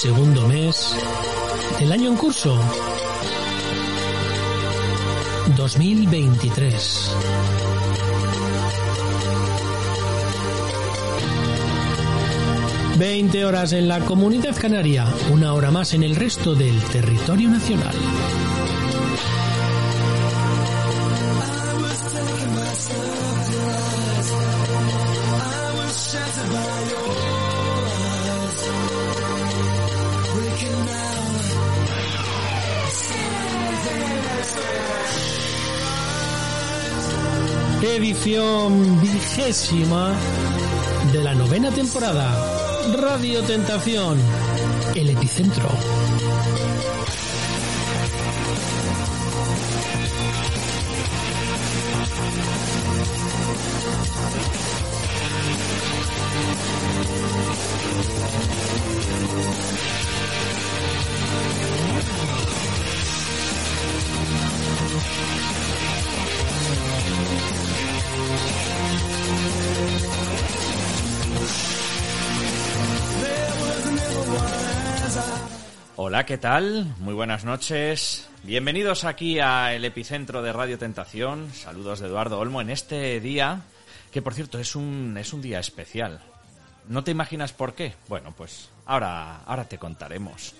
Segundo mes del año en curso. 2023. Veinte horas en la comunidad canaria, una hora más en el resto del territorio nacional. Edición vigésima de la novena temporada. Radio Tentación, el epicentro. Hola, ¿qué tal? Muy buenas noches. Bienvenidos aquí a el epicentro de Radio Tentación. Saludos de Eduardo Olmo en este día, que por cierto es un, es un día especial. ¿No te imaginas por qué? Bueno, pues ahora, ahora te contaremos.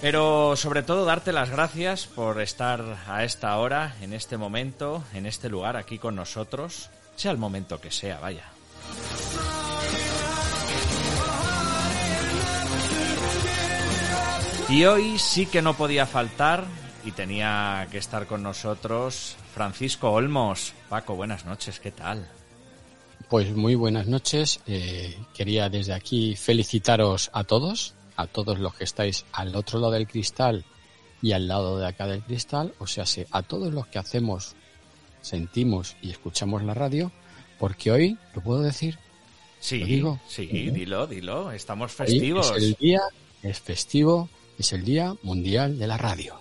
Pero sobre todo darte las gracias por estar a esta hora, en este momento, en este lugar, aquí con nosotros, sea el momento que sea, vaya. Y hoy sí que no podía faltar y tenía que estar con nosotros Francisco Olmos. Paco, buenas noches, ¿qué tal? Pues muy buenas noches. Eh, quería desde aquí felicitaros a todos, a todos los que estáis al otro lado del cristal y al lado de acá del cristal, o sea, a todos los que hacemos, sentimos y escuchamos la radio, porque hoy, ¿lo puedo decir? Sí, ¿Lo digo? sí, dilo, dilo, estamos festivos. Hoy es el día, es festivo, es el Día Mundial de la Radio.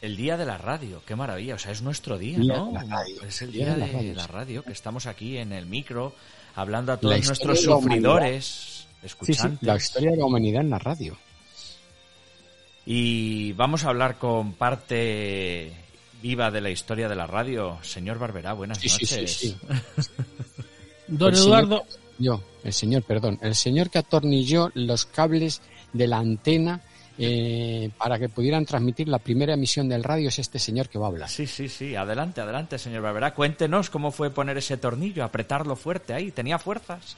El Día de la Radio, qué maravilla, o sea, es nuestro día, Día ¿no? de la radio. Es el Día Día de la de radio, la sí. radio, que estamos aquí en el micro, hablando a todos nuestros sufridores, Sí, sí, escuchantes. la historia de la humanidad en la radio. Y vamos a hablar con parte viva de la historia de la radio. Señor Barberá, buenas Sí, sí, noches. sí, sí. Don El señor- Eduardo, Yo, el señor, perdón, el señor que atornilló los cables de la antena eh, para que pudieran transmitir la primera emisión del radio es este señor que va a hablar. Sí, sí, sí. Adelante, adelante, señor Barberá. Cuéntenos cómo fue poner ese tornillo, apretarlo fuerte ahí. ¿Tenía fuerzas?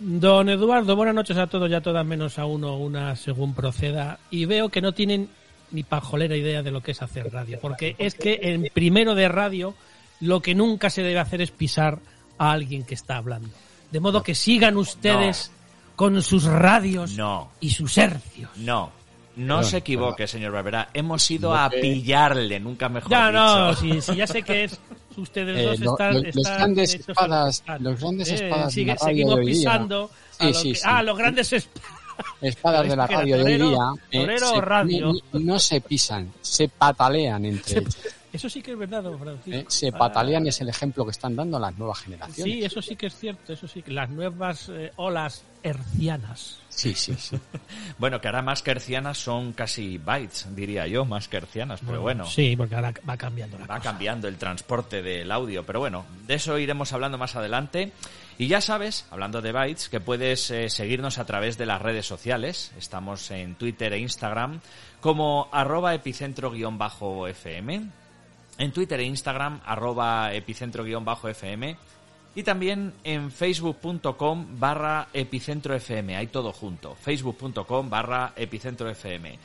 don Eduardo, buenas noches a todos y a todas, menos a uno o una según proceda. Y veo que no tienen ni pajolera idea de lo que es hacer radio, porque es que en primero de radio lo que nunca se debe hacer es pisar a alguien que está hablando. De modo que sigan ustedes con sus radios No. y sus hercios. No. No se equivoque, señor Barberá. Hemos ido a que- pillarle, nunca mejor Ya, no, si, si ya sé que es ustedes Eh, dos lo- están, lo- los están grandes hechos espadas- a- los grandes Eh, espadas de sigue- la radio seguimos de hoy día. pisando a Sí, lo sí, que- sí. ah, los grandes espadas Espadas de la radio de hoy día eh, torero se- radio. no, no se pisan, se patalean entre ellos. Eso sí que es verdad, don Francisco. eh, se Ah, patalean y es el ejemplo que están dando las nuevas generaciones. Sí, eso sí que es cierto, eso sí. que Las nuevas eh, olas hercianas. Sí, sí, sí. Bueno, que ahora más que hercianas son casi bytes, diría yo, más que hercianas, pero bueno. Sí, porque ahora va cambiando la Va cosa. cambiando el transporte del audio, pero bueno, de eso iremos hablando más adelante. Y ya sabes, hablando de bytes, que puedes eh, seguirnos a través de las redes sociales. Estamos en Twitter e Instagram como arroba epicentro-fm. En Twitter e Instagram arroba epicentro-fm. Y también en facebook.com barra epicentrofm. Hay todo junto. Facebook.com barra epicentrofm.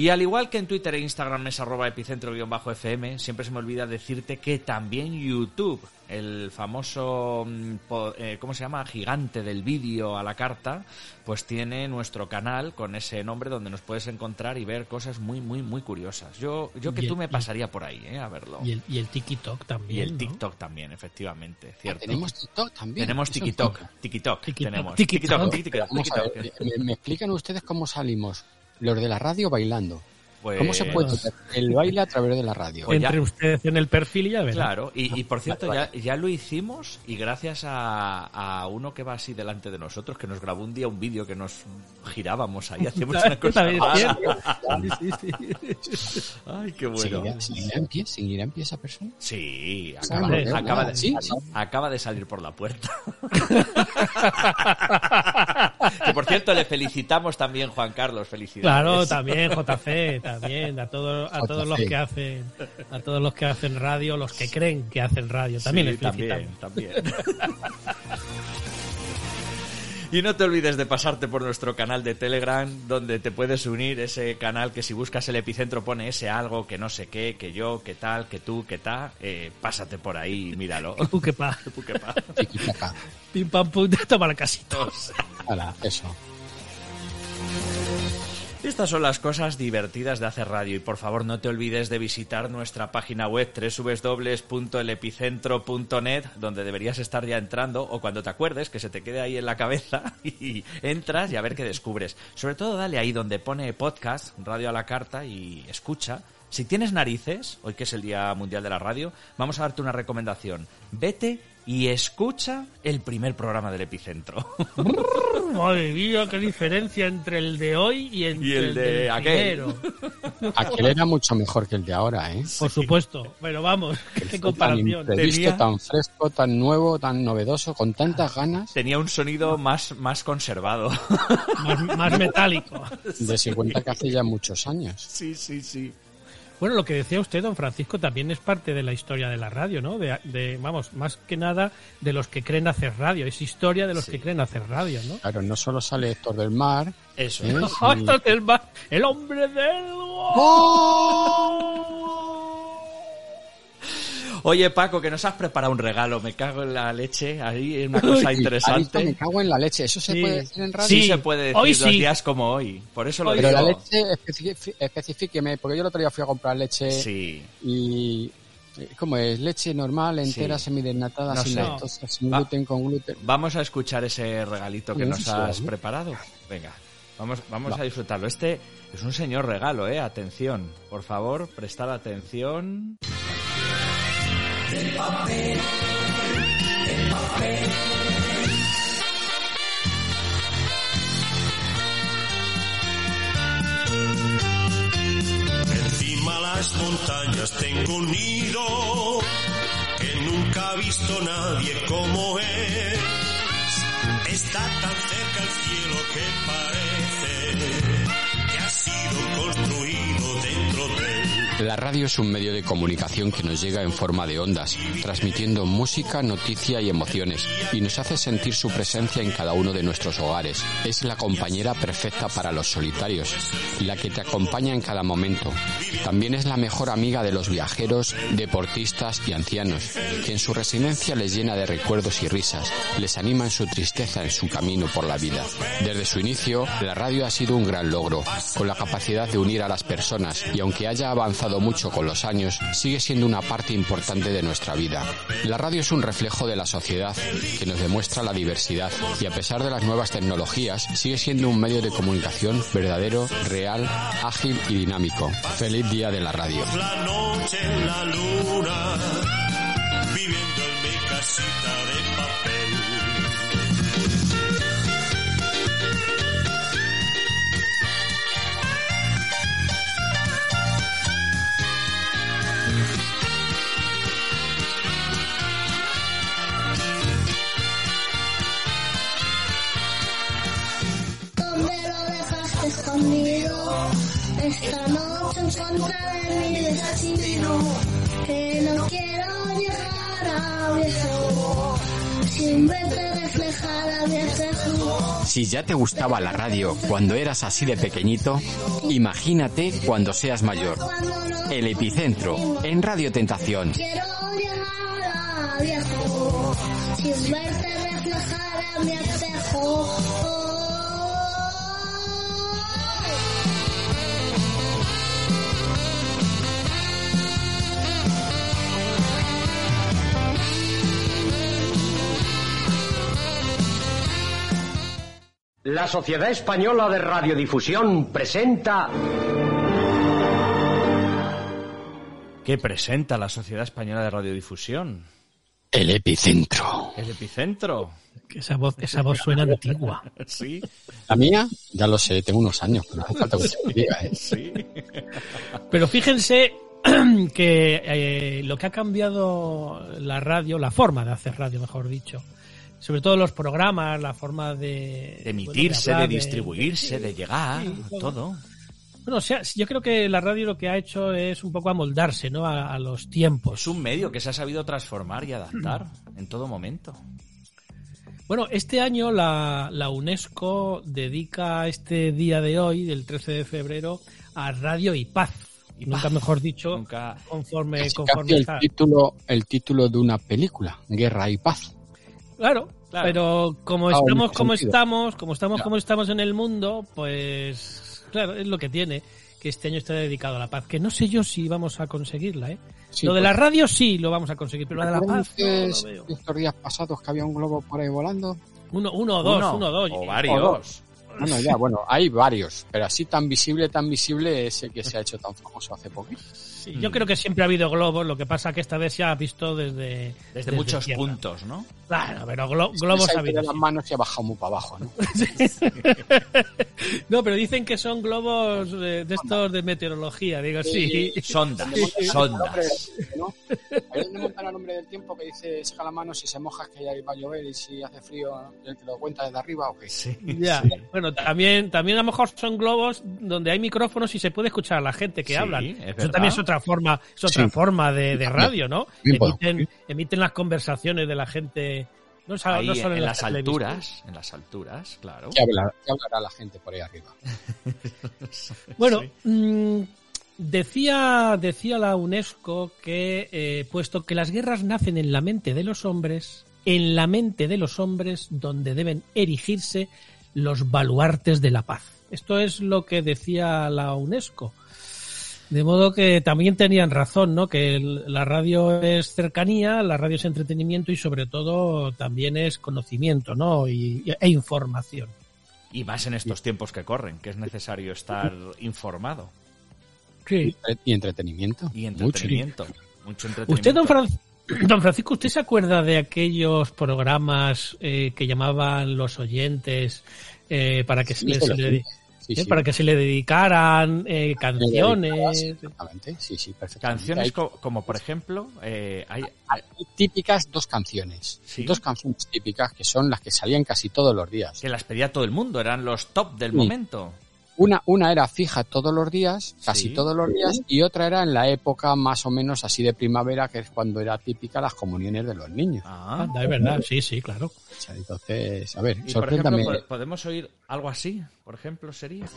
Y al igual que en Twitter e Instagram es arroba epicentro-fm, siempre se me olvida decirte que también YouTube, el famoso, mm, eh, ¿cómo se llama? Gigante del vídeo a la carta, pues tiene nuestro canal con ese nombre donde nos puedes encontrar y ver cosas muy, muy, muy curiosas. Yo, yo que tú me pasaría por ahí, ¿eh? A verlo. Y el, y el TikTok también. Y el TikTok también, efectivamente, Ah, cierto. tenemos TikTok también. Tenemos TikTok. TikTok, TikTok, tenemos. TikTok. TikTok, Vamos a ver, TikTok. ¿me, me explican ustedes cómo salimos los de la radio bailando? Pues- ¿Cómo se puede ver el baile a través de la radio? Pues ya- Entre ustedes en el perfil y ya verán. Claro, y, y por cierto, ya, ya lo hicimos y gracias a, a uno que va así delante de nosotros, que nos grabó un día un vídeo que nos girábamos ahí, hacíamos una cosa. Sí, sí, sí. Ay, qué bueno. ¿Seguirá, seguirá en pie? ¿Seguirá en pie esa persona? Sí, Sí, acaba, hombre, acaba de, sí, sí. acaba de salir por la puerta. que por cierto, le felicitamos también, Juan Carlos, felicidades. Claro, también JC, también a todos a todos los que hacen a todos los que hacen radio, los que creen que hacen radio, también Sí, les felicitamos. también, también. Y no te olvides de pasarte por nuestro canal de Telegram, donde te puedes unir ese canal que si buscas el epicentro pone ese algo, que no sé qué, que yo, que tal, que tú, que tal. Eh, pásate por ahí y míralo. Tú qué pa, Tú qué pa. Tiquitaca. pim pam pum, toma la casita. Hala, eso. Estas son las cosas divertidas de hacer radio y por favor no te olvides de visitar nuestra página web www.elepicentro.net donde deberías estar ya entrando o cuando te acuerdes que se te quede ahí en la cabeza y entras y a ver qué descubres. Sobre todo dale ahí donde pone podcast, radio a la carta y escucha. Si tienes narices, hoy que es el Día Mundial de la Radio, vamos a darte una recomendación. Vete y escucha el primer programa del Epicentro. Madre mía, qué diferencia entre el de hoy y, entre Y el de del aquel. primero. Aquel era mucho mejor que el de ahora, ¿eh? Por supuesto, pero vamos, qué Tan comparación. imprevisto, Tenía- tan fresco, tan nuevo, tan novedoso, con tantas ganas. Tenía un sonido más, más conservado. Más, más metálico. De 50 que hace ya muchos años. Sí, sí, sí. Bueno, lo que decía usted, don Francisco, también es parte de la historia de la radio, ¿no? De, de, vamos, más que nada de los que creen hacer radio. Es historia de los Sí. que creen hacer radio, ¿no? Claro, no solo sale Héctor del Mar. Eso. ¿eh? ¡Ah, Sí. esto es el, hombre del... Oye, Paco, que nos has preparado un regalo. Me cago en la leche. Ahí es una cosa Uy, ahorita me interesante. cago en la leche. ¿Eso se Sí. puede decir en radio? Sí, Sí, se puede decir hoy dos sí. días como hoy. Por eso lo Hoy digo. Pero la leche, especifíqueme, porque yo el otro día fui a comprar leche Sí. y... ¿Cómo es? Leche normal, entera, Sí. semidesnatada, No sin lactosa, sin Va- gluten, con gluten. Vamos a escuchar ese regalito que nos has ¿no? preparado. Venga, vamos, vamos Va. a disfrutarlo. Este es un señor regalo, ¿eh? Atención. Por favor, prestad atención. Encima las montañas tengo un nido que nunca ha visto nadie como es. Está tan cerca La radio es un medio de comunicación que nos llega en forma de ondas, transmitiendo música, noticia y emociones, y nos hace sentir su presencia en cada uno de nuestros hogares. Es la compañera perfecta para los solitarios, la que te acompaña en cada momento. También es la mejor amiga de los viajeros, deportistas y ancianos, que en su residencia les llena de recuerdos y risas, les anima en su tristeza en su camino por la vida. Desde su inicio, la radio ha sido un gran logro, con la capacidad de unir a las personas y aunque haya avanzado mucho con los años, sigue siendo una parte importante de nuestra vida. La radio es un reflejo de la sociedad que nos demuestra la diversidad y a pesar de las nuevas tecnologías, sigue siendo un medio de comunicación verdadero, real, ágil y dinámico. Feliz día de la radio. La noche la luna, viviendo en mi casita de papel. Conmigo. Esta noche encontraré mi destino, que no quiero llegar a viejo, sin verte reflejar a mi espejo. Si ya te gustaba la radio cuando eras así de pequeñito, imagínate cuando seas mayor. El epicentro, en Radio Tentación. quiero llegar a viejo, sin verte reflejar a mi espejo. La Sociedad Española de Radiodifusión presenta ¿Qué presenta la Sociedad Española de Radiodifusión? El epicentro. El epicentro. Esa voz, esa voz suena antigua. Sí, La mía, ya lo sé, tengo unos años, pero no hace falta que te lo diga, ¿eh? sí. Pero fíjense que eh, lo que ha cambiado la radio, la forma de hacer radio, mejor dicho, sobre todo los programas, la forma de... De emitirse, bueno, de hablar, distribuirse, de llegar, Sí, todo. todo. Bueno, o sea, yo creo que la radio lo que ha hecho es un poco amoldarse, ¿no? A, a los tiempos. Es un medio que se ha sabido transformar y adaptar en todo momento. Bueno, este año la, la UNESCO dedica este día de hoy, del 13 de febrero, a Radio y Paz. Y Nunca paz. mejor dicho, Nunca. conforme, Casi, conforme casi el está. título, el título de una película, Guerra y Paz. Claro, Claro. pero como Ah, estamos como sentido. estamos, como estamos Ya. como estamos en el mundo, pues claro, es lo que tiene que este año está dedicado a la paz, que no sé yo si vamos a conseguirla, ¿eh? Sí, lo de pues, la radio sí lo vamos a conseguir, pero la de la ¿recuerdan paz no lo ustedes veo. estos días pasados que había un globo por ahí volando? Uno, uno o dos, Uno, uno o dos. O varios. Bueno, ya, bueno, hay varios, pero así tan visible, tan visible es el que se ha hecho tan famoso hace poquito. Sí, yo creo que siempre ha habido globos, lo que pasa que esta vez se ha visto desde Desde, muchos tierra. puntos, ¿no? Claro, pero glo- globos Se ha ha ido habido. de las manos y ha bajado muy para abajo, ¿no? No, pero dicen que son globos eh, de estos de meteorología, digo, sí. Sondas, Nombre sondas. tiempo, ¿no? Ahí donde montan el nombre del tiempo que dice, saca la mano si se moja que ya va a llover y si hace frío, el que lo cuenta desde arriba o qué. Sí, Ya. sí. Bueno, también, también a lo mejor son globos donde hay micrófonos y se puede escuchar a la gente que Sí, hablan. es Eso también es otra forma, es otra Sí. forma de, de radio, ¿no? Emiten, emiten las conversaciones de la gente. No, Ahí no solo en la las alturas, en las alturas, claro. ¿Qué, habla- qué hablará la gente por ahí arriba? Bueno, Sí. mm, decía, decía la UNESCO que, eh, puesto que las guerras nacen en la mente de los hombres, en la mente de los hombres donde deben erigirse los baluartes de la paz. Esto es lo que decía la UNESCO. De modo que también tenían razón, ¿no? Que el- la radio es cercanía, la radio es entretenimiento y sobre todo también es conocimiento, ¿no? Y, e información. Y más en estos tiempos que corren, que es necesario estar informado. Sí. Y entretenimiento. Y Mucho. entretenimiento. Mucho entretenimiento. Usted, don, Fran- don Francisco, ¿usted se acuerda de aquellos programas eh, que llamaban los oyentes eh, para que se, Sí, le- sí, se le, sí. Eh, sí. para que se le dedicaran eh, canciones? Exactamente, sí, sí, perfectamente. Canciones Hay- co- como, por ejemplo, eh, hay, hay típicas dos canciones. Sí. Dos canciones típicas que son las que salían casi todos los días. que las pedía todo el mundo, eran los top del Sí. momento. Una, una era fija todos los días, casi Sí. todos los días, y otra era en la época más o menos así de primavera, que es cuando era típica las comuniones de los niños. Ah. Anda, es verdad, sí, sí, claro. Entonces, a ver, Y por sorpréndame. ejemplo, po- podemos oír algo así, por ejemplo, sería. A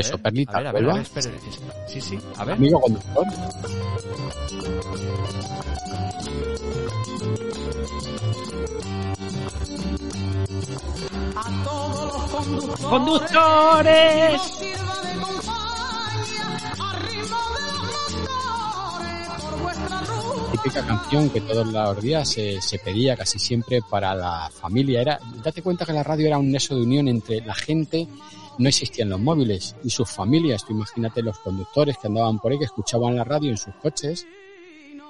Eso, ver, Perlita, a ver, a ver, a ¿vuelva? ver, espere, espere. Sí, sí, a ver. Amigo conductor. ¡Conductores! Típica canción que todos los días se, se pedía casi siempre para la familia. Era, date cuenta que la radio era un nexo de unión entre la gente, no existían los móviles y sus familias. Tú imagínate los conductores que andaban por ahí, que escuchaban la radio en sus coches.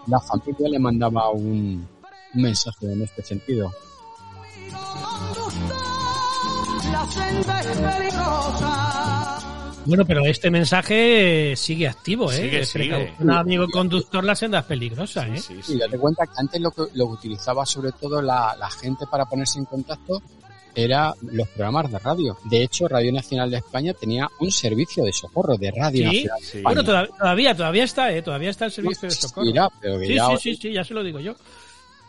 La familia le mandaba un, un mensaje en este sentido. Bueno, pero este mensaje sigue activo, ¿eh? Sigue, sigue. Un amigo conductor, la senda es peligrosa, ¿eh? Sí, Y sí. date cuenta que antes lo que, lo que utilizaba sobre todo la, la gente para ponerse en contacto era los programas de radio. De hecho, Radio Nacional de España tenía un servicio de socorro de Radio Sí, Nacional de sí. Bueno, todav- todavía, todavía está, ¿eh? Todavía está el servicio de socorro. Mira, pero que Sí, ya- sí, sí, sí, ya se lo digo yo.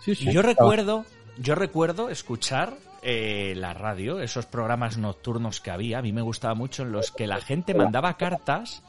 Sí, sí. Y yo recuerdo, yo recuerdo escuchar eh, la radio, esos programas nocturnos que había. A mí me gustaba mucho en los que la gente mandaba cartas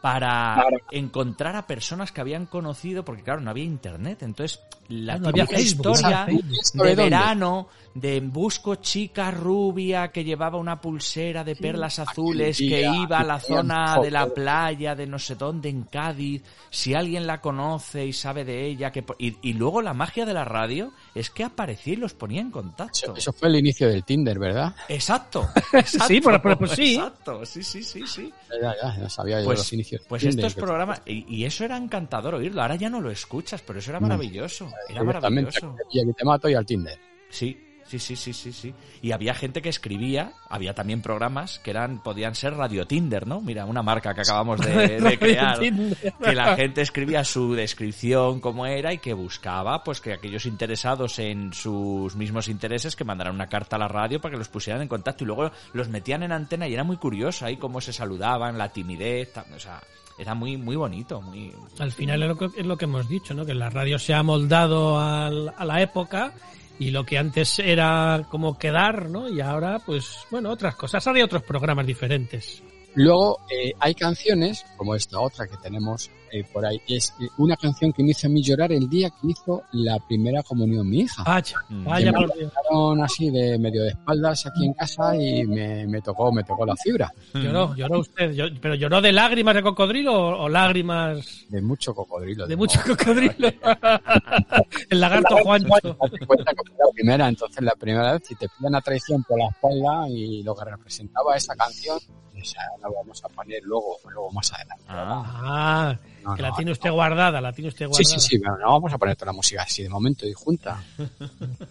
para encontrar a personas que habían conocido, porque claro, no había internet. Entonces, la no había Facebook, historia ¿sabes? ¿Esto de verano, de busco chica rubia que llevaba una pulsera de perlas azules, que iba a la zona de la playa de no sé dónde en Cádiz, si alguien la conoce y sabe de ella, que y luego la magia de la radio es que aparecía y los ponía en contacto. Eso, eso fue el inicio del Tinder, ¿verdad? Exacto, exacto. Sí, pero- pues sí. Exacto, sí, sí, sí, sí. Ya, ya, ya sabía yo Pues, los inicios. pues Tinder, estos programas, y, y eso era encantador oírlo, ahora ya no lo escuchas, pero eso era No. maravilloso, era maravilloso. aquí, aquí te mato y al Tinder. Sí, sí, sí, sí, sí, sí. Y había gente que escribía, había también programas que eran, podían ser Radio Tinder, ¿no? Mira, una marca que acabamos de, de Radio crear. Tinder. Que la gente escribía su descripción, cómo era, y que buscaba, pues, que aquellos interesados en sus mismos intereses que mandaran una carta a la radio para que los pusieran en contacto. Y luego los metían en antena y era muy curioso ahí cómo se saludaban, la timidez, o sea, era muy, muy bonito, muy... Al final es lo, que, es lo que hemos dicho, ¿no? Que la radio se ha moldado al- a la época y lo que antes era como quedar, ¿no? Y ahora, pues, bueno, otras cosas. Hay otros programas diferentes. Luego eh, hay canciones, como esta otra que tenemos eh, por ahí, es eh, una canción que me hizo a mí llorar el día que hizo la primera comunión mi hija. Vaya, Mm. vaya Que me por Dios. Estaban así de medio de espaldas aquí en casa y me, me tocó, me tocó la fibra. Lloró, lloró usted. Llor- ¿Pero lloró de lágrimas de cocodrilo o, o lágrimas De mucho cocodrilo. de de mucho cocodrilo? El lagarto Juancho. Que la primera, entonces la primera vez, si te pillan a traición por la espalda y lo que representaba esa canción, esa la vamos a poner luego, luego más adelante. Ah. Ah, No, que no, la tiene usted guardada, la tiene usted Sí, guardada. sí, sí, pero no vamos a poner toda la música así de momento y junta.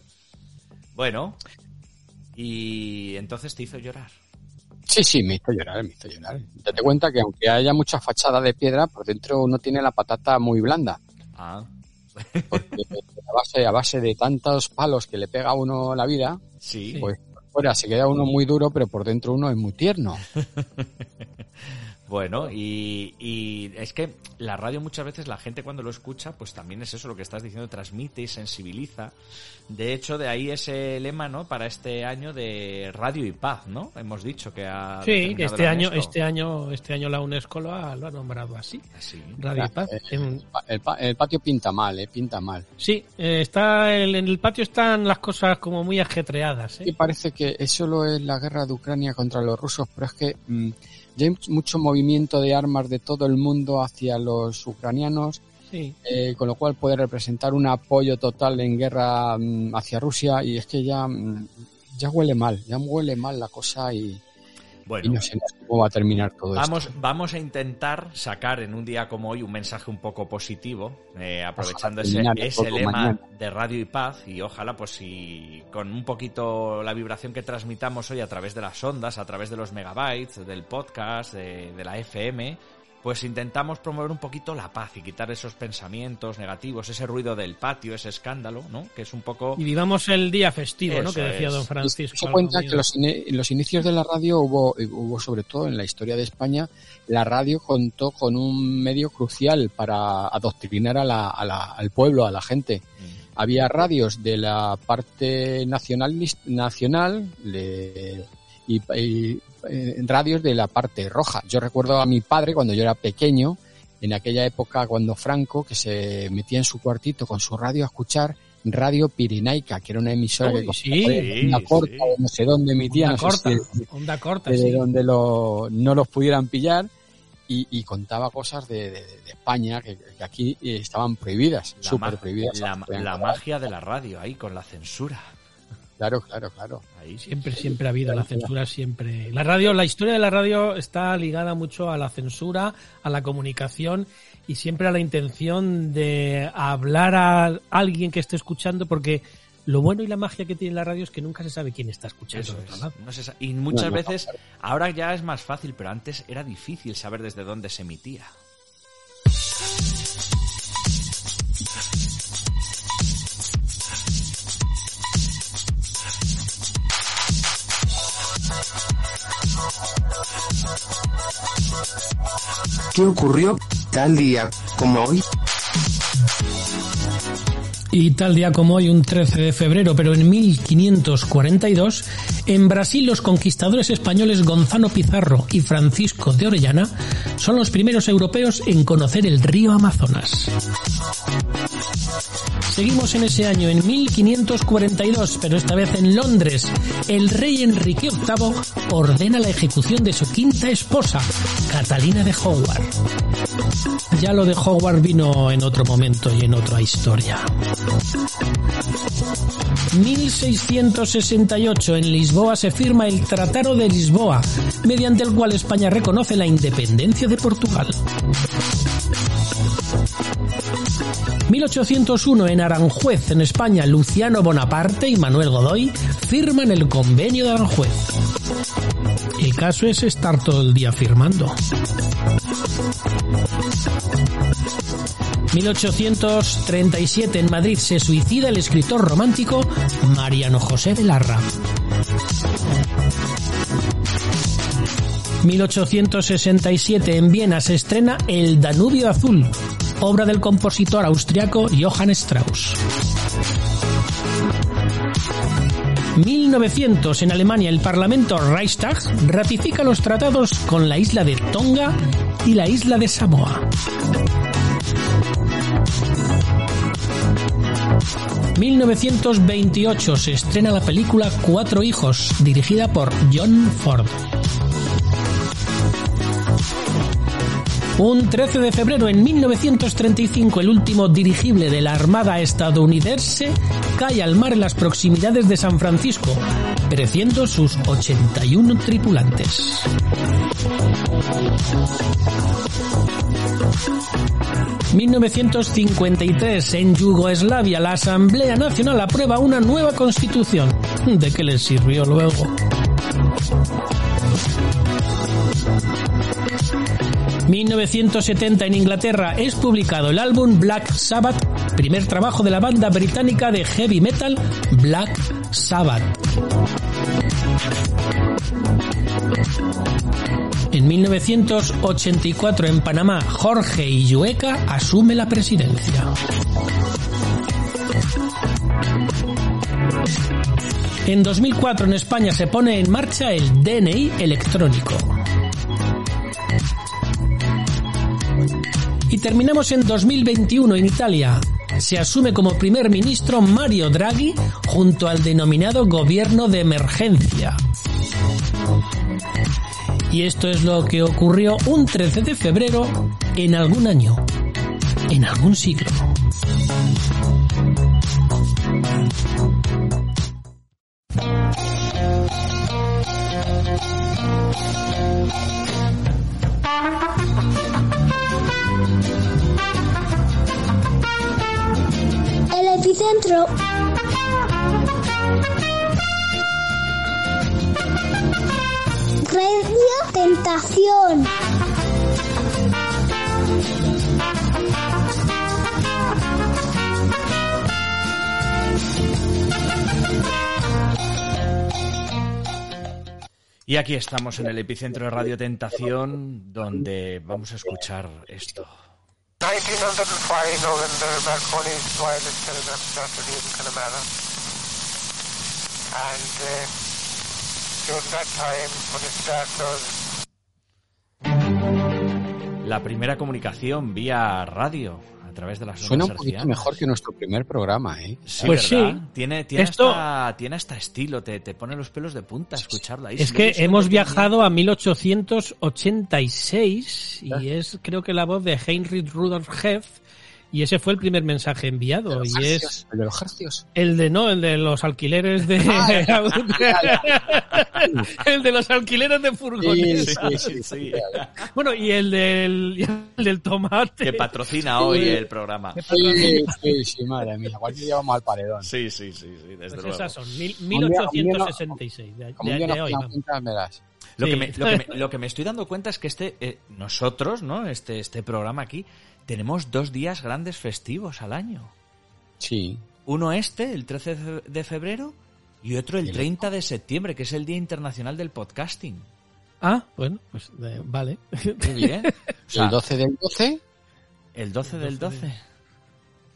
Bueno, y entonces te hizo llorar. Sí, sí, me hizo llorar, me hizo llorar. Date cuenta que aunque haya mucha fachada de piedra, por dentro uno tiene la patata muy blanda. Ah, Porque a base, a base de tantos palos que le pega a uno la vida, sí. pues fuera se queda uno muy duro, pero por dentro uno es muy tierno. Bueno, y, y es que la radio muchas veces la gente cuando lo escucha, pues también es eso lo que estás diciendo, transmite y sensibiliza. De hecho, de ahí ese lema, ¿no? Para este año de radio y paz, ¿no? Hemos dicho que ha Sí, este año, este año, este año la UNESCO lo ha, lo ha nombrado así. Sí. Radio y Paz. En- El, pa- el patio pinta mal, eh, pinta mal. sí, eh, está el- en el patio están las cosas como muy ajetreadas. Y ¿eh? parece que eso lo es la guerra de Ucrania contra los rusos, pero es que mm, ya hay mucho movimiento de armas de todo el mundo hacia los ucranianos, Sí. eh, con lo cual puede representar un apoyo total en guerra mm, hacia Rusia y es que ya, mm, ya huele mal, ya huele mal la cosa y Bueno, no sé cómo va a terminar todo Vamos, esto. vamos a intentar sacar en un día como hoy un mensaje un poco positivo, eh, aprovechando Ojalá ese, ese lema mañana. de radio y paz y ojalá pues si con un poquito la vibración que transmitamos hoy a través de las ondas, a través de los megabytes, del podcast, de, de la FM, pues intentamos promover un poquito la paz y quitar esos pensamientos negativos, ese ruido del patio, ese escándalo, ¿no? Que es un poco... Y vivamos el día festivo, ¿no? Que decía es. don Francisco. Se cuenta que los, los inicios de la radio hubo, hubo, sobre todo en la historia de España, la radio contó con un medio crucial para adoctrinar a la- a la- al pueblo, a la gente. Había radios de la parte nacional, nacional de- y, y, eh, radios de la parte roja. Yo recuerdo a mi padre cuando yo era pequeño, en aquella época cuando Franco, que se metía en su cuartito con su radio a escuchar Radio Pirenaica, que era una emisora Uy, que sí, cogía una sí. corta de no sé dónde emitía, Onda no sé si- onda corta, de donde lo, no los pudieran pillar y, y contaba cosas de, de- de España que, que aquí estaban prohibidas, súper prohibidas. la- magia de la radio ahí con la censura. Claro, claro, claro. Ahí. Siempre, siempre ha habido la censura, siempre. La radio, la historia de la radio está ligada mucho a la censura, a la comunicación y siempre a la intención de hablar a alguien que esté escuchando, porque lo bueno y la magia que tiene la radio es que nunca se sabe quién está escuchando Eso al otro es. lado. No se y muchas veces, ahora ya es más fácil, pero antes era difícil saber desde dónde se emitía. ¿Qué ocurrió tal día como hoy? Y tal día como hoy, un 13 de febrero, pero en 1542, en Brasil los conquistadores españoles Gonzalo Pizarro y Francisco de Orellana son los primeros europeos en conocer el río Amazonas. Seguimos en ese año, en 1542, pero esta vez en Londres. El rey Enrique VIII ordena la ejecución de su quinta esposa, Catalina de Howard. Ya lo de Howard vino en otro momento y en otra historia. 1668 en Lisboa se firma el Tratado de Lisboa, mediante el cual España reconoce la independencia de Portugal. 1801 en Aranjuez, en España, Luciano Bonaparte y Manuel Godoy firman el convenio de Aranjuez. El caso es estar todo el día firmando. 1837 en Madrid se suicida el escritor romántico Mariano José de Larra. 1867 en Viena se estrena El Danubio Azul, obra del compositor austriaco Johann Strauss. 1900 en Alemania el Parlamento Reichstag ratifica los tratados con la isla de Tonga y la isla de Samoa. 1928 se estrena la película Cuatro hijos, dirigida por John Ford. Un 13 de febrero en 1935 el último dirigible de la Armada estadounidense cae al mar en las proximidades de San Francisco, pereciendo sus 81 tripulantes. 1953 en Yugoslavia la Asamblea Nacional aprueba una nueva constitución. ¿De qué les sirvió luego? 1970 en Inglaterra es publicado el álbum Black Sabbath, primer trabajo de la banda británica de heavy metal Black Sabbath. En 1984 en Panamá, Jorge Illueca asume la presidencia. En 2004 en España se pone en marcha el DNI electrónico. Y terminamos en 2021 en Italia. Se asume como primer ministro Mario Draghi junto al denominado gobierno de emergencia. Y esto es lo que ocurrió un 13 de febrero en algún año, en algún siglo. Tentación. Y aquí estamos en el epicentro de Radio Tentación, donde vamos a escuchar esto. 1905 November, Marconi's wireless telegraph started in Connemara. And uh, during that time, when it started, La primera comunicación vía radio a través de las Suena un poquito mejor que nuestro primer programa, ¿eh? Sí, Pues ¿verdad? sí. Tiene, tiene, Esto- hasta, tiene hasta estilo, te, te pone los pelos de punta escucharlo ahí. Es Si que hemos viajado a 1886 y es creo que la voz de Heinrich Rudolf Hess y ese fue el primer mensaje enviado y es El de los hercios. el de no, el de los alquileres de el de los alquileres de furgonetas. Sí, sí, sí. Bueno, y el del, y el del tomate. Que patrocina hoy el programa. Sí, sí, sí, madre mía. Igual que llevamos al paredón. Sí, sí, sí, sí, desde Pues luego. esas son, mil- Un día- un día no- 1866, de, de- día de hoy. vamos. Lo, Sí. que me, lo, que me, lo que me estoy dando cuenta es que este eh, nosotros, ¿no? Este, este programa aquí, tenemos dos días grandes festivos al año. Sí. Uno este, el 13 de fe- de febrero, y otro el Y el 30 de septiembre, que es el Día Internacional del Podcasting. Ah, bueno, pues eh, vale. Muy bien. O sea, el 12 del 12, el 12 del 12.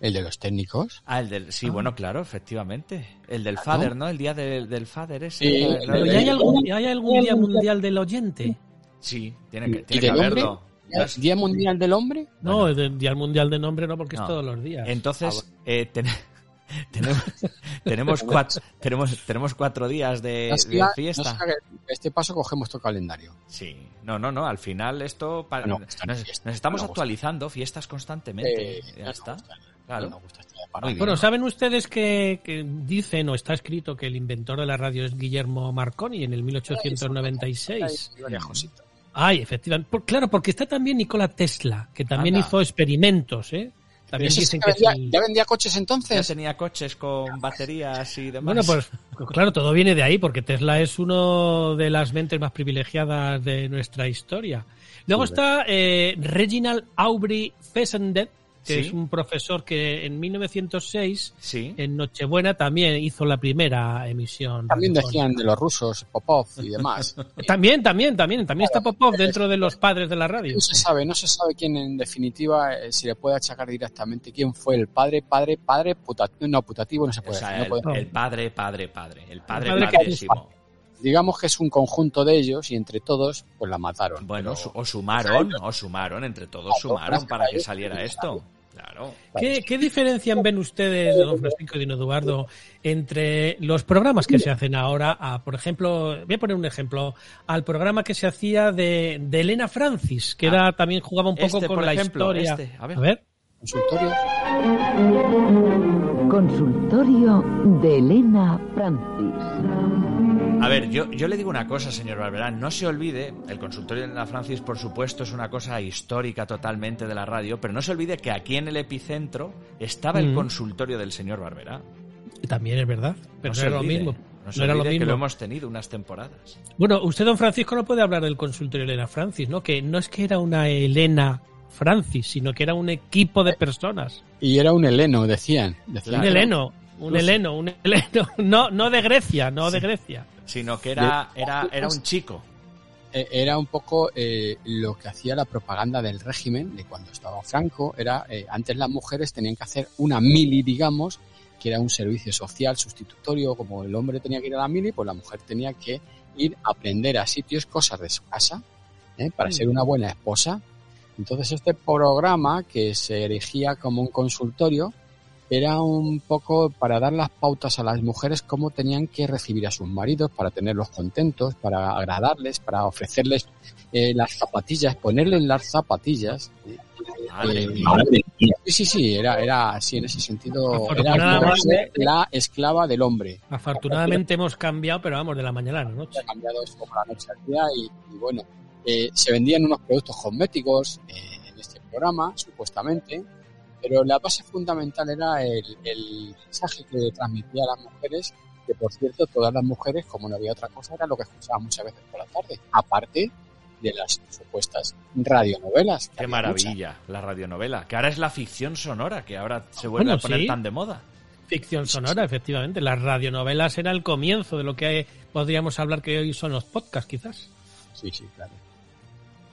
el de los técnicos. Ah, el del. Sí, bueno, claro, efectivamente. El del Claro. Father, ¿no? El día del, del Father ese. Sí, ¿no? Pero ¿y hay algún, ¿hay algún día mundial del oyente? Sí, tiene que, ¿Y tiene que del hombre? haberlo. Día Mundial del Hombre. No, el del Día Mundial de Nombre no, porque No. es todos los días. Entonces, eh, ten- tenemos, tenemos, cuatro, tenemos, tenemos cuatro días de, No no fiesta. haga- este paso cogemos tu calendario. Sí, no, no, no, al final esto No, nos, estamos no gusta. actualizando fiestas constantemente. Eh, ya no está. gusta, Claro. no gusta bien. Bueno, ¿saben ustedes que, que dicen o está escrito que el inventor de la radio es Guillermo Marconi en el 1896? Hay varias cositas. Ay, efectivamente. Por- claro, porque está también Nikola Tesla, que también Anda. hizo experimentos, ¿eh? También dicen que vendía, ¿Ya vendía coches Ya entonces? tenía coches con baterías y demás. Bueno, pues claro, todo viene de ahí, porque Tesla es uno de las mentes más privilegiadas de nuestra historia. Luego está eh, Reginald Aubrey Fessenden, que Sí. es un profesor que en 1906, Sí. en Nochebuena, también hizo la primera emisión. También decían de los rusos, Popov y demás. También, también, también. También está Popov dentro de los padres de la radio. No se sabe, no se sabe quién en definitiva eh, si le puede achacar directamente quién fue el padre, padre, padre, putativo, no putativo no se O puede sea, decir, no el, puede- el padre, padre, padre. El padre, padre que- padrísimo. Digamos que es un conjunto de ellos y entre todos pues la mataron. Bueno, Pero- o sumaron, o sumaron, entre todos sumaron para que saliera esto. Claro. ¿Qué, qué diferencian ven ustedes, don Francisco y don Eduardo, entre los programas que se hacen ahora a, por ejemplo, voy a poner un ejemplo, al programa que se hacía de, de Elena Francis, que era también jugaba un poco Este, con por la ejemplo, historia. este, a ver. a ver. consultorio. Consultorio de Elena Francis. A ver, yo, yo le digo una cosa, señor Barberán. No se olvide, el consultorio de la Francis, por supuesto, es una cosa histórica totalmente de la radio, pero no se olvide que aquí en el epicentro estaba el Mm. consultorio del señor Barberá. También es verdad, pero no, se era lo mismo. No, se No era lo olvide que mismo. lo hemos tenido unas temporadas. Bueno, usted, don Francisco, no puede hablar del consultorio de Elena Francis, ¿no? Que no es que era una Elena Francis, sino que era un equipo de personas. Y era un heleno, decían. decían. Un heleno, un heleno, un heleno. No, no de Grecia, no de Grecia. Sino que era, era, era un chico. Eh, Era un poco eh, lo que hacía la propaganda del régimen de cuando estaba Franco. Era eh, antes las mujeres tenían que hacer una mili, digamos, que era un servicio social sustitutorio. Como el hombre tenía que ir a la mili, pues la mujer tenía que ir a aprender a sitios cosas de su casa ¿eh? para ser una buena esposa. Entonces este programa que se erigía como un consultorio era un poco para dar las pautas a las mujeres cómo tenían que recibir a sus maridos para tenerlos contentos, para agradarles, para ofrecerles eh, las zapatillas, ponerles las zapatillas. eh, Madre eh, sí, sí, sí, era, era así en ese sentido. Era la esclava del hombre. Afortunadamente hemos cambiado, pero vamos, de la mañana a la noche. ha cambiado eso como la noche al día y, y bueno, eh, se vendían unos productos cosméticos eh, en este programa, supuestamente, pero la base fundamental era el, el mensaje que transmitía a las mujeres, que por cierto todas las mujeres, como no había otra cosa, era lo que escuchaban muchas veces por la tarde, aparte de las supuestas radionovelas. que Qué muchas. maravilla, la radionovela. Que ahora es la ficción sonora, que ahora se vuelve Bueno, a poner sí. tan de moda. Ficción sonora, efectivamente. Las radionovelas era el comienzo de lo que podríamos hablar que hoy son los podcasts, quizás. Sí, sí, claro.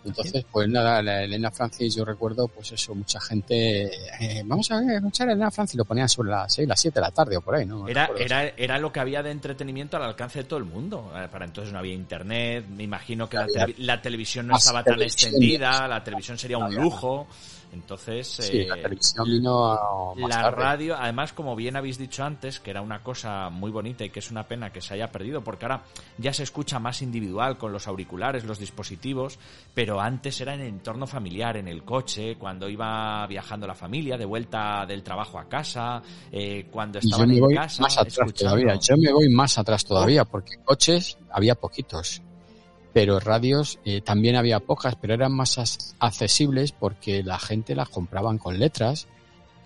Entonces, pues nada, la Elena Francis, yo recuerdo, pues eso, mucha gente, eh, vamos a escuchar a Elena Francis, lo ponían sobre las 6, las 7 de la tarde o por ahí, ¿no? Era, era, era lo que había de entretenimiento al alcance de todo el mundo. Eh, Para entonces no había internet, me imagino que la, la televisión no estaba tan extendida, la televisión sería un Había- lujo. Entonces, Sí, la eh, televisión vino más la tarde. radio, además, como bien habéis dicho antes, que era una cosa muy bonita y que es una pena que se haya perdido, porque ahora ya se escucha más individual con los auriculares, los dispositivos, pero antes era en entorno familiar, en el coche, cuando iba viajando la familia, de vuelta del trabajo a casa, eh, cuando me en voy casa. más atrás escuchando. todavía, yo me voy más atrás todavía, porque coches había poquitos, pero radios eh, también había pocas, pero eran más accesibles porque la gente las compraban con letras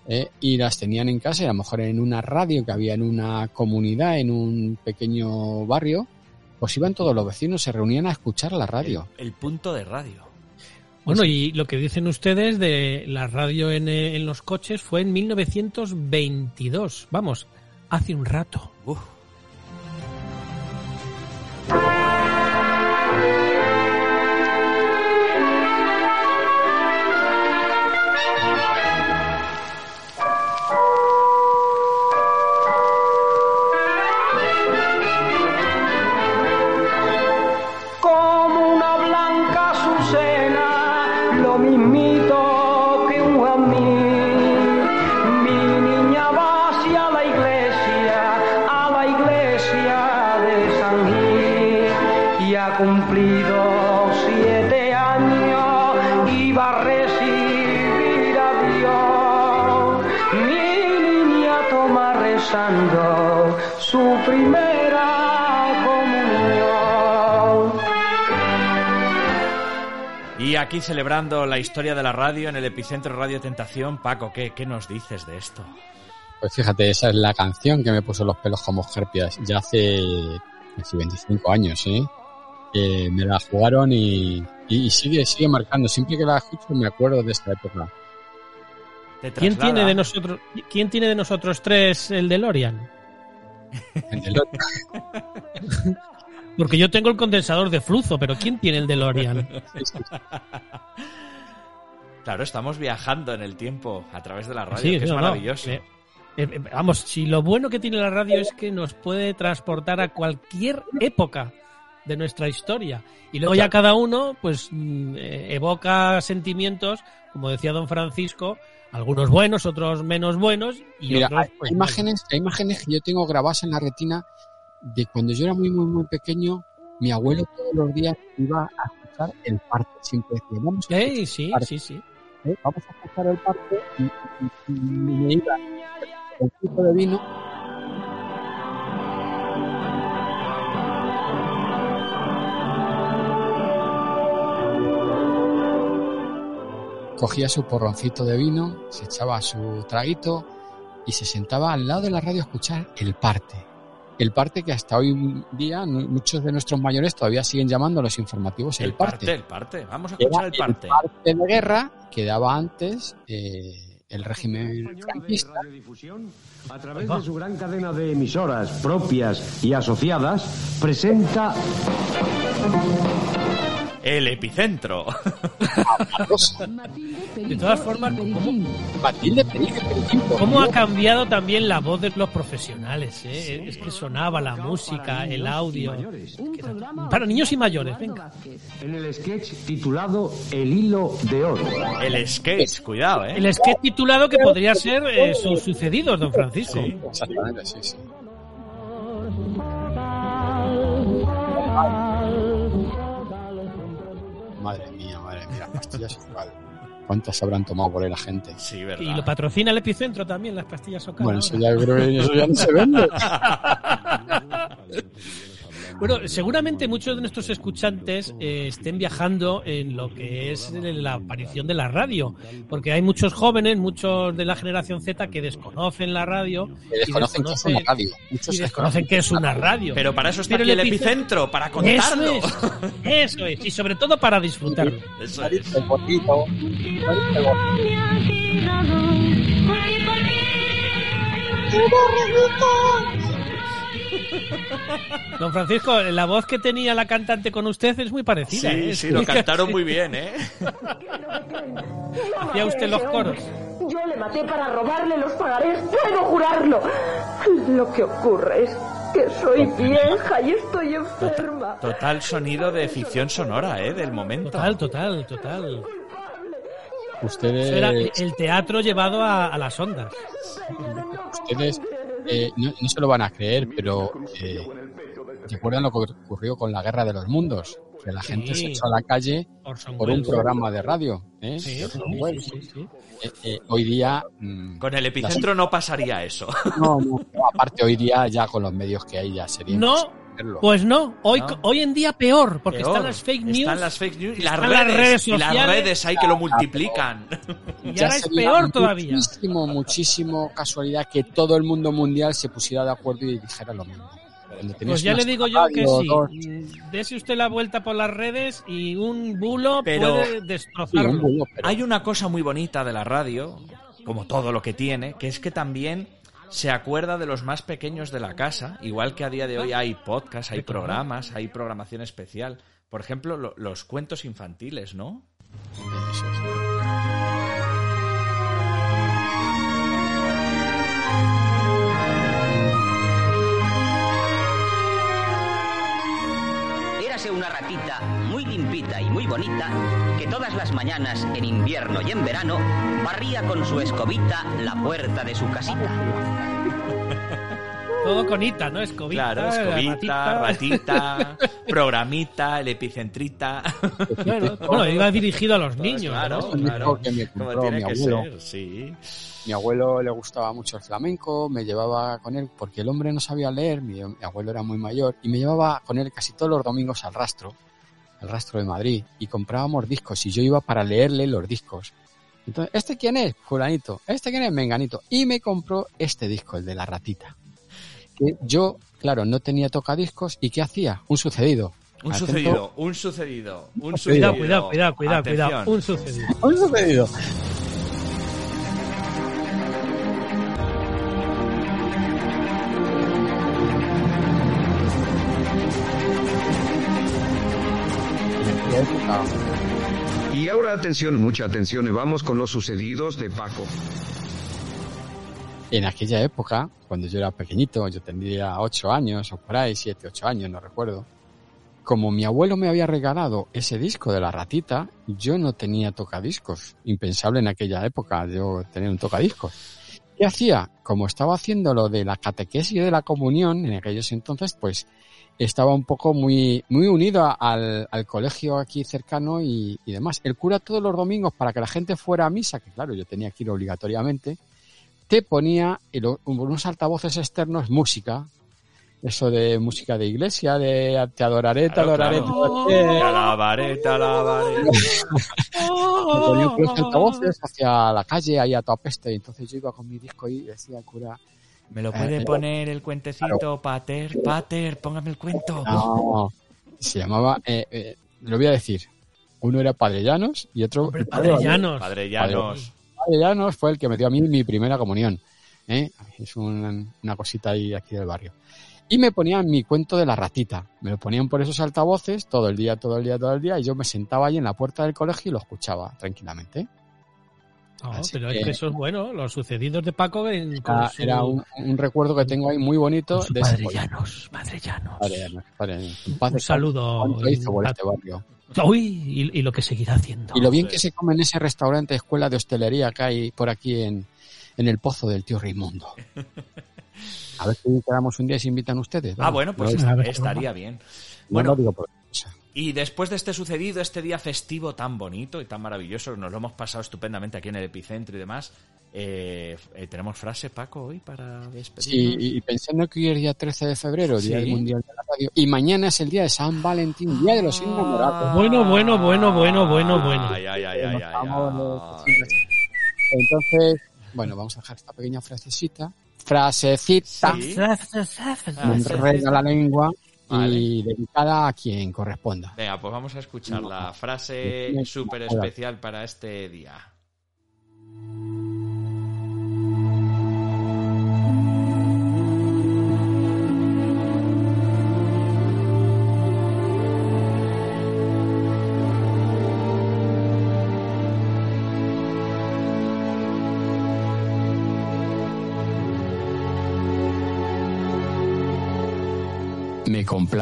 eh, y las tenían en casa, y a lo mejor en una radio que había en una comunidad, en un pequeño barrio, pues iban todos los vecinos, se reunían a escuchar la radio. El, el punto de radio. Bueno, y lo que dicen ustedes de la radio en, eh, en los coches fue en 1922. Vamos, hace un rato. Uf. Había cumplido siete años, iba a recibir a Dios. Mi niña toma rezando su primera comunión. Y aquí celebrando la historia de la radio en el epicentro Radio Tentación, Paco, ¿qué, qué nos dices de esto? Pues fíjate, esa es la canción que me puso los pelos como escarpias ya hace casi 25 años, ¿eh? Eh, me la jugaron y, y sigue, sigue marcando. Siempre que la escucho me acuerdo de esta época. ¿Quién tiene de nosotros, quién tiene de nosotros tres el DeLorean? El DeLorean. Porque yo tengo el condensador de flujo, pero ¿quién tiene el DeLorean? Claro, estamos viajando en el tiempo a través de la radio, Sí, que es no. maravilloso. Eh, eh, vamos, si lo bueno que tiene la radio es que nos puede transportar a cualquier época de nuestra historia. Y luego ya cada uno, pues, mm, eh, evoca sentimientos, como decía don Francisco, algunos buenos, otros menos buenos, y Mira, otros, hay, pues, hay imágenes, hay imágenes que yo tengo grabadas en la retina de cuando yo era muy, muy, muy pequeño. Mi abuelo todos los días iba a escuchar el parte. Siempre decía, vamos a, Ey, sí, parte, sí, sí. ¿eh? vamos a escuchar el parte y, y- y me iba tipo de vino cogía su porroncito de vino, se echaba su traguito y se sentaba al lado de la radio a escuchar el parte. El parte que hasta hoy día muchos de nuestros mayores todavía siguen llamando a los informativos el, el parte, el parte. Vamos a Era escuchar el parte. parte de guerra que daba antes eh, el régimen franquista. A través de su gran cadena de emisoras propias y asociadas, presenta El epicentro. De todas formas, ¿cómo, ha cambiado también la voz de los profesionales? eh? Es que sonaba la música, el audio. Para niños y mayores, venga. en el sketch titulado El hilo de oro. El sketch, cuidado, ¿eh? El sketch titulado que podría ser eh, sus sucedidos, don Francisco. Exactamente, sí, sí. Madre mía, madre mía, pastillas igual. ¿Cuántas habrán tomado por ahí la gente? Sí, Y verdad. lo patrocina el epicentro también, las pastillas Ocal. Bueno, eso ya creo que eso ya no se vende. Bueno, seguramente muchos de nuestros escuchantes eh, estén viajando en lo que es la aparición de la radio, porque hay muchos jóvenes, muchos de la generación Z que desconocen la radio Que desconocen que es una radio. Muchos y desconocen que es una radio. Pero para eso aquí el epicentro, para Eso contarlo. es, eso es, y sobre todo para disfrutarlo. Eso es. Don Francisco, la voz que tenía la cantante con usted es muy parecida. Sí, ¿eh? sí, lo cantaron muy bien, ¿eh? Hacía usted los coros. Yo le maté para robarle los pagarés, puedo jurarlo. Lo que ocurre es que soy vieja y estoy enferma. Total sonido de ficción sonora, ¿eh? Del momento. Total, total, total. Ustedes, Eso era el teatro llevado a, a las ondas. ustedes eh, no, no se lo van a creer, pero eh, ¿recuerdan lo que ocurrió con la Guerra de los Mundos? Que la gente Sí. se echó a la calle Orson por un programa de radio. ¿eh? Sí, Orson sí, Welles. sí, sí. Eh, eh, hoy día... mm, Con el epicentro no pasaría eso. No, no, no, aparte hoy día ya con los medios que hay ya sería No, hacerlo. Pues no, hoy, No. hoy en día peor, porque Peor. están las fake news. Están las fake news y las están redes, las redes y las sociales. redes hay que lo multiplican. Y Ya ahora es peor todavía. Muchísimo, muchísimo casualidad que todo el mundo mundial se pusiera de acuerdo y dijera lo mismo. Pues ya le digo yo que sí. Dese usted la vuelta por las redes y un bulo Pero- puede sí, un destrozarlo. bulo, pero- Hay una cosa muy bonita de la radio, como todo lo que tiene, que es que también se acuerda de los más pequeños de la casa, igual que a día de hoy hay podcasts, hay programas, hay programación especial. Por ejemplo, lo- los cuentos infantiles, ¿no? Eso es. Limpita y muy bonita que todas las mañanas, en invierno y en verano, barría con su escobita la puerta de su casita. Todo con ita, ¿no? Escobita, Claro, escobita, ratita. ratita, programita, el epicentrita. Bueno, bueno, iba dirigido a los niños, claro, claro. que me Como compró tiene mi que abuelo. ser, sí. Mi abuelo le gustaba mucho el flamenco, me llevaba con él, porque el hombre no sabía leer, mi, mi abuelo era muy mayor, y me llevaba con él casi todos los domingos al rastro, al rastro de Madrid, y comprábamos discos, y yo iba para leerle los discos. Entonces, ¿este quién es? Fulanito. ¿Este quién es? Menganito. Y me compró este disco, el de la ratita. Que yo, claro, no tenía tocadiscos, ¿y qué hacía? Un sucedido. Un Atento. sucedido, un sucedido, un Cuidado, sucedido. cuidado, cuidado, cuidado, Atención. cuidado. Un sucedido. Un sucedido. Y ahora atención, mucha atención, vamos con los sucedidos de Paco. en aquella época, cuando yo era pequeñito, yo tendría ocho años o por ahí, siete, ocho años, no recuerdo. Como mi abuelo me había regalado ese disco de la ratita, yo no tenía tocadiscos. Impensable en aquella época yo tener un tocadiscos. ¿Qué hacía? Como estaba haciendo lo de la catequesis de la comunión en aquellos entonces, pues estaba un poco muy, muy unido al, al colegio aquí cercano y, y demás. El cura todos los domingos para que la gente fuera a misa, que claro, yo tenía que ir obligatoriamente, te ponía en lo- unos altavoces externos música. Eso de música de iglesia, de te adoraré, te adoraré, claro. te alabaré, te alabaré. Me ponía con los altavoces hacia la calle, ahí a toda peste. Y entonces yo iba con mi disco y decía al cura, ¿Me lo Eh, puede eh, poner el cuentecito, Pater? Pater, póngame el cuento. no, se llamaba, eh, eh, lo voy a decir, uno era Padre Llanos y otro... Hombre, el Padre Valero. Llanos. Padre Llanos. Padre Llanos fue el que me dio a mí mi primera comunión. ¿eh? Es un- una cosita ahí aquí del barrio. Y me ponían mi cuento de la ratita. Me lo ponían por esos altavoces todo el día, todo el día, todo el día. Y yo me sentaba ahí en la puerta del colegio y lo escuchaba tranquilamente. No, Así pero que- es que eso es bueno. Los sucedidos de Paco en, Era, su- era un, un recuerdo que tengo ahí muy bonito con de ese Padre colegio. Llanos, Padre Llanos. Padre Llanos, Padre Llanos. En paz Un descanse. saludo. ¿Cuánto hizo por este barrio? Uy, y, y lo que seguirá haciendo. Y lo bien que se come en ese restaurante, escuela de hostelería que hay por aquí en, en el pozo del tío Raimundo. A ver si quedamos un día y se invitan ustedes. Ah, bueno, pues No, A ver, estaría bien. no Bueno, lo digo por cosa. Y después de este sucedido, este día festivo tan bonito y tan maravilloso, nos lo hemos pasado estupendamente aquí en el epicentro y demás. eh, eh, ¿Tenemos frase, Paco, hoy para Sí, despedirnos? y, y pensando que hoy es día 13 de febrero, Día Sí. del Mundial de la Radio, y mañana es el día de San Valentín, Día de los Enamorados. Bueno, bueno, bueno, bueno, bueno, bueno. Ay, ay, ay, ay, Nos ay, vamos, ay. Entonces, bueno, vamos a dejar esta pequeña frasecita. Frasecita. Sí. Me enreda la lengua Vale. y dedicada a quien corresponda. Venga, pues vamos a escuchar la frase súper especial para este día.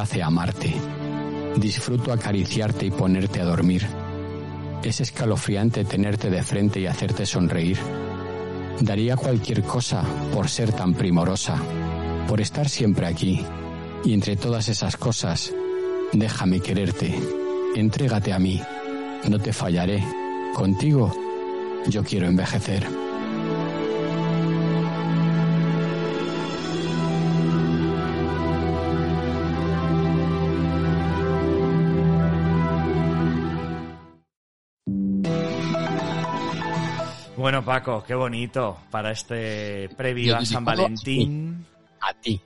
Complace amarte. Disfruto acariciarte y ponerte a dormir. Es escalofriante tenerte de frente y hacerte sonreír. Daría cualquier cosa por ser tan primorosa, por estar siempre aquí. Y entre todas esas cosas, déjame quererte. Entrégate a mí. No te fallaré. Contigo, yo quiero envejecer. Bueno, Paco, qué bonito para este previo a San Valentín. A ti.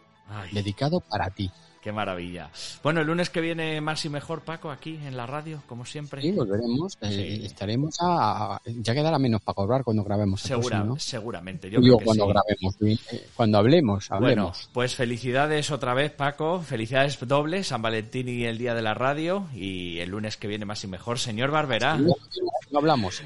Dedicado para ti. qué maravilla. Bueno, el lunes que viene más y mejor, Paco, aquí en la radio, como siempre. Sí, volveremos. eh, estaremos a, Ya quedará menos para cobrar cuando grabemos. Segura- próximo, ¿no? Seguramente, yo Digo, creo que cuando sí. grabemos. eh, Cuando hablemos, Bueno, pues felicidades otra vez, Paco. Felicidades dobles, San Valentín y el Día de la Radio. Y el lunes que viene más y mejor, señor Barberá. No hablamos.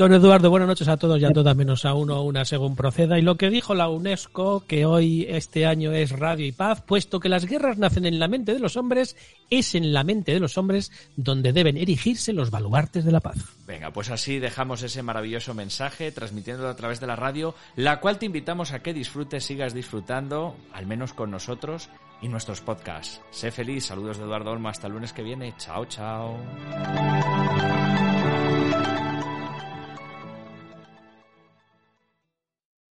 Don Eduardo, buenas noches a todos y a todas, menos a uno o una según proceda. Y lo que dijo la UNESCO, que hoy, este año, es radio y paz, puesto que las guerras nacen en la mente de los hombres, es en la mente de los hombres donde deben erigirse los baluartes de la paz. Venga, pues así dejamos ese maravilloso mensaje transmitiéndolo a través de la radio, la cual te invitamos a que disfrutes, sigas disfrutando, al menos con nosotros y nuestros podcasts. Sé feliz, saludos de Eduardo Olmo, hasta el lunes que viene, chao, chao.